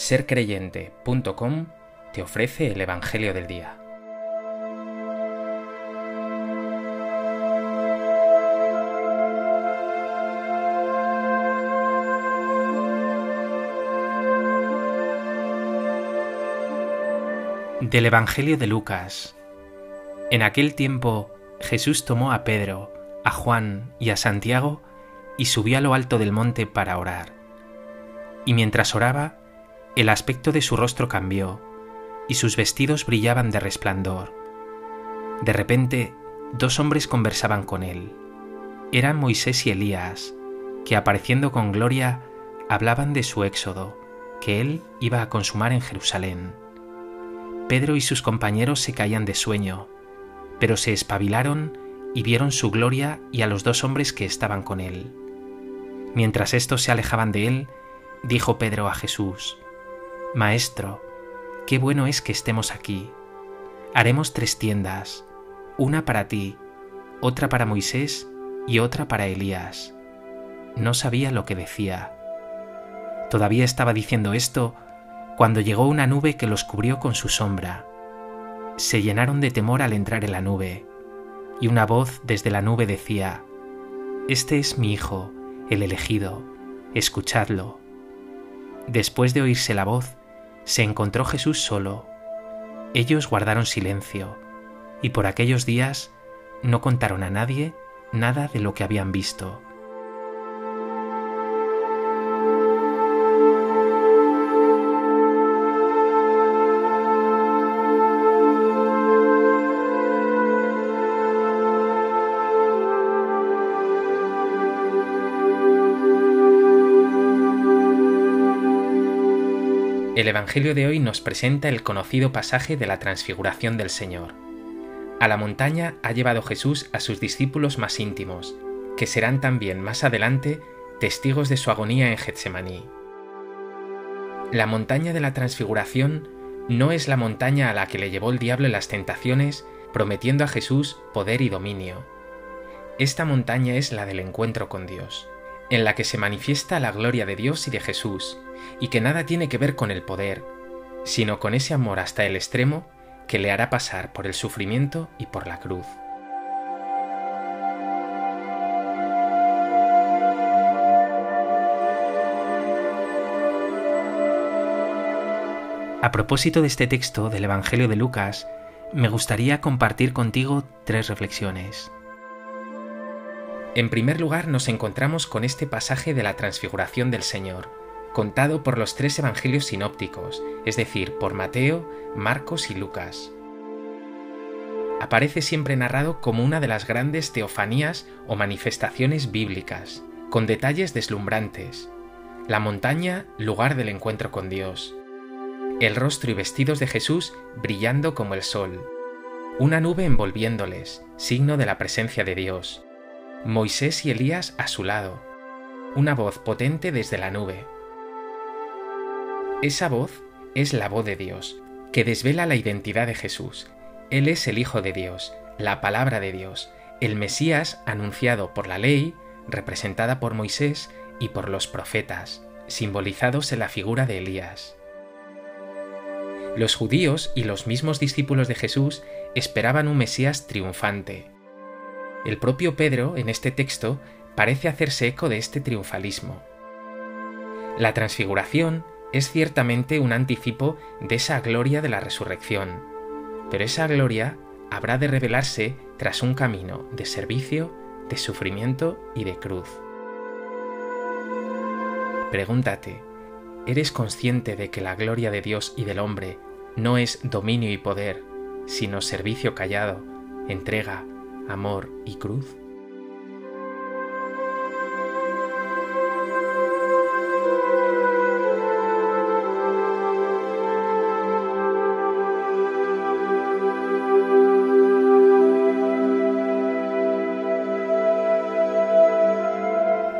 sercreyente.com te ofrece el Evangelio del Día. Del Evangelio de Lucas. En aquel tiempo Jesús tomó a Pedro, a Juan y a Santiago y subió a lo alto del monte para orar. Y mientras oraba, el aspecto de su rostro cambió, y sus vestidos brillaban de resplandor. De repente, dos hombres conversaban con él. Eran Moisés y Elías, que apareciendo con gloria, hablaban de su éxodo, que él iba a consumar en Jerusalén. Pedro y sus compañeros se caían de sueño, pero se espabilaron y vieron su gloria y a los dos hombres que estaban con él. Mientras estos se alejaban de él, dijo Pedro a Jesús, Maestro, qué bueno es que estemos aquí. Haremos tres tiendas, una para ti, otra para Moisés y otra para Elías. No sabía lo que decía. Todavía estaba diciendo esto cuando llegó una nube que los cubrió con su sombra. Se llenaron de temor al entrar en la nube, y una voz desde la nube decía, Este es mi Hijo, el elegido, escuchadlo. Después de oírse la voz, se encontró Jesús solo. Ellos guardaron silencio, y por aquellos días no contaron a nadie nada de lo que habían visto. El Evangelio de hoy nos presenta el conocido pasaje de la transfiguración del Señor. A la montaña ha llevado Jesús a sus discípulos más íntimos, que serán también más adelante testigos de su agonía en Getsemaní. La montaña de la transfiguración no es la montaña a la que le llevó el diablo en las tentaciones, prometiendo a Jesús poder y dominio. Esta montaña es la del encuentro con Dios en la que se manifiesta la gloria de Dios y de Jesús, y que nada tiene que ver con el poder, sino con ese amor hasta el extremo que le hará pasar por el sufrimiento y por la cruz. A propósito de este texto del Evangelio de Lucas, me gustaría compartir contigo tres reflexiones. En primer lugar nos encontramos con este pasaje de la transfiguración del Señor, contado por los tres evangelios sinópticos, es decir, por Mateo, Marcos y Lucas. Aparece siempre narrado como una de las grandes teofanías o manifestaciones bíblicas, con detalles deslumbrantes. La montaña, lugar del encuentro con Dios. El rostro y vestidos de Jesús brillando como el sol. Una nube envolviéndoles, signo de la presencia de Dios Moisés y Elías a su lado, una voz potente desde la nube. Esa voz es la voz de Dios, que desvela la identidad de Jesús. Él es el Hijo de Dios, la palabra de Dios, el Mesías anunciado por la ley, representada por Moisés y por los profetas, simbolizados en la figura de Elías. Los judíos y los mismos discípulos de Jesús esperaban un Mesías triunfante, el propio Pedro, en este texto, parece hacerse eco de este triunfalismo. La transfiguración es ciertamente un anticipo de esa gloria de la resurrección, pero esa gloria habrá de revelarse tras un camino de servicio, de sufrimiento y de cruz. Pregúntate, ¿eres consciente de que la gloria de Dios y del hombre no es dominio y poder, sino servicio callado, entrega, amor y cruz?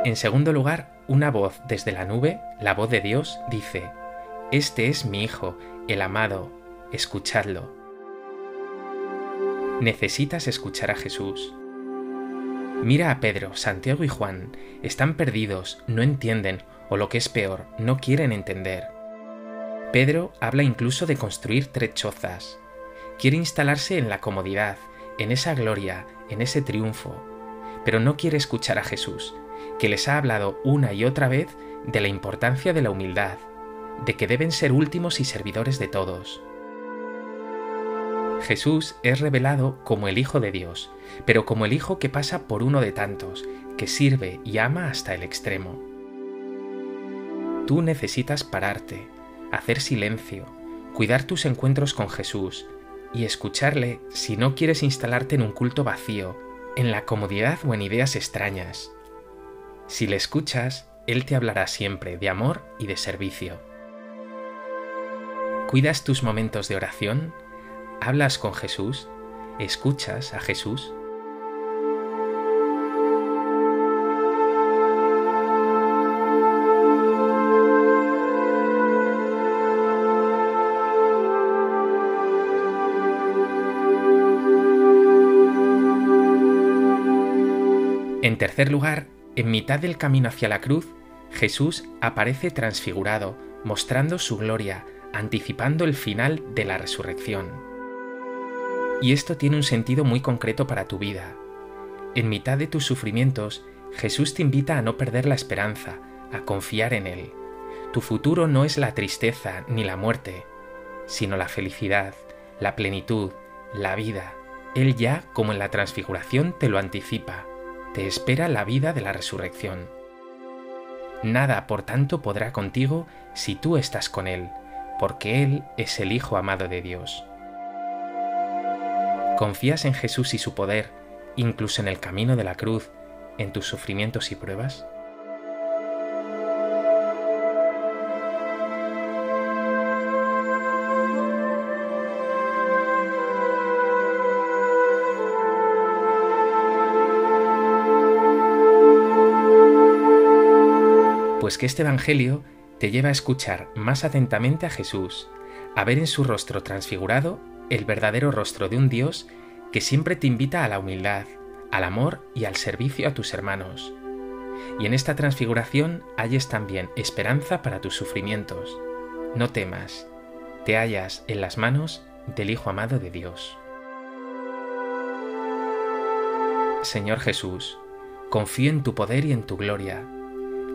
En segundo lugar, una voz desde la nube, la voz de Dios, dice, Este es mi Hijo, el amado, escuchadlo. Necesitas escuchar a Jesús. Mira a Pedro, Santiago y Juan. Están perdidos, no entienden, o lo que es peor, no quieren entender. Pedro habla incluso de construir tres chozas. Quiere instalarse en la comodidad, en esa gloria, en ese triunfo, pero no quiere escuchar a Jesús, que les ha hablado una y otra vez de la importancia de la humildad, de que deben ser últimos y servidores de todos. Jesús es revelado como el Hijo de Dios, pero como el Hijo que pasa por uno de tantos, que sirve y ama hasta el extremo. Tú necesitas pararte, hacer silencio, cuidar tus encuentros con Jesús y escucharle si no quieres instalarte en un culto vacío, en la comodidad o en ideas extrañas. Si le escuchas, Él te hablará siempre de amor y de servicio. ¿Cuidas tus momentos de oración? ¿Hablas con Jesús? ¿Escuchas a Jesús? En tercer lugar, en mitad del camino hacia la cruz, Jesús aparece transfigurado, mostrando su gloria, anticipando el final de la resurrección. Y esto tiene un sentido muy concreto para tu vida. En mitad de tus sufrimientos, Jesús te invita a no perder la esperanza, a confiar en Él. Tu futuro no es la tristeza ni la muerte, sino la felicidad, la plenitud, la vida. Él ya, como en la transfiguración, te lo anticipa. Te espera la vida de la resurrección. Nada, por tanto, podrá contigo si tú estás con Él, porque Él es el Hijo amado de Dios. ¿Confías en Jesús y su poder, incluso en el camino de la cruz, en tus sufrimientos y pruebas? Pues que este Evangelio te lleva a escuchar más atentamente a Jesús, a ver en su rostro transfigurado el verdadero rostro de un Dios que siempre te invita a la humildad, al amor y al servicio a tus hermanos. Y en esta transfiguración halles también esperanza para tus sufrimientos. No temas, te hallas en las manos del Hijo amado de Dios. Señor Jesús, confío en tu poder y en tu gloria.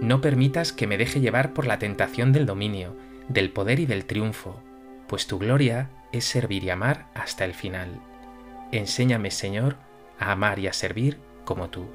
No permitas que me deje llevar por la tentación del dominio, del poder y del triunfo, pues tu gloria es servir y amar hasta el final. Enséñame, Señor, a amar y a servir como tú.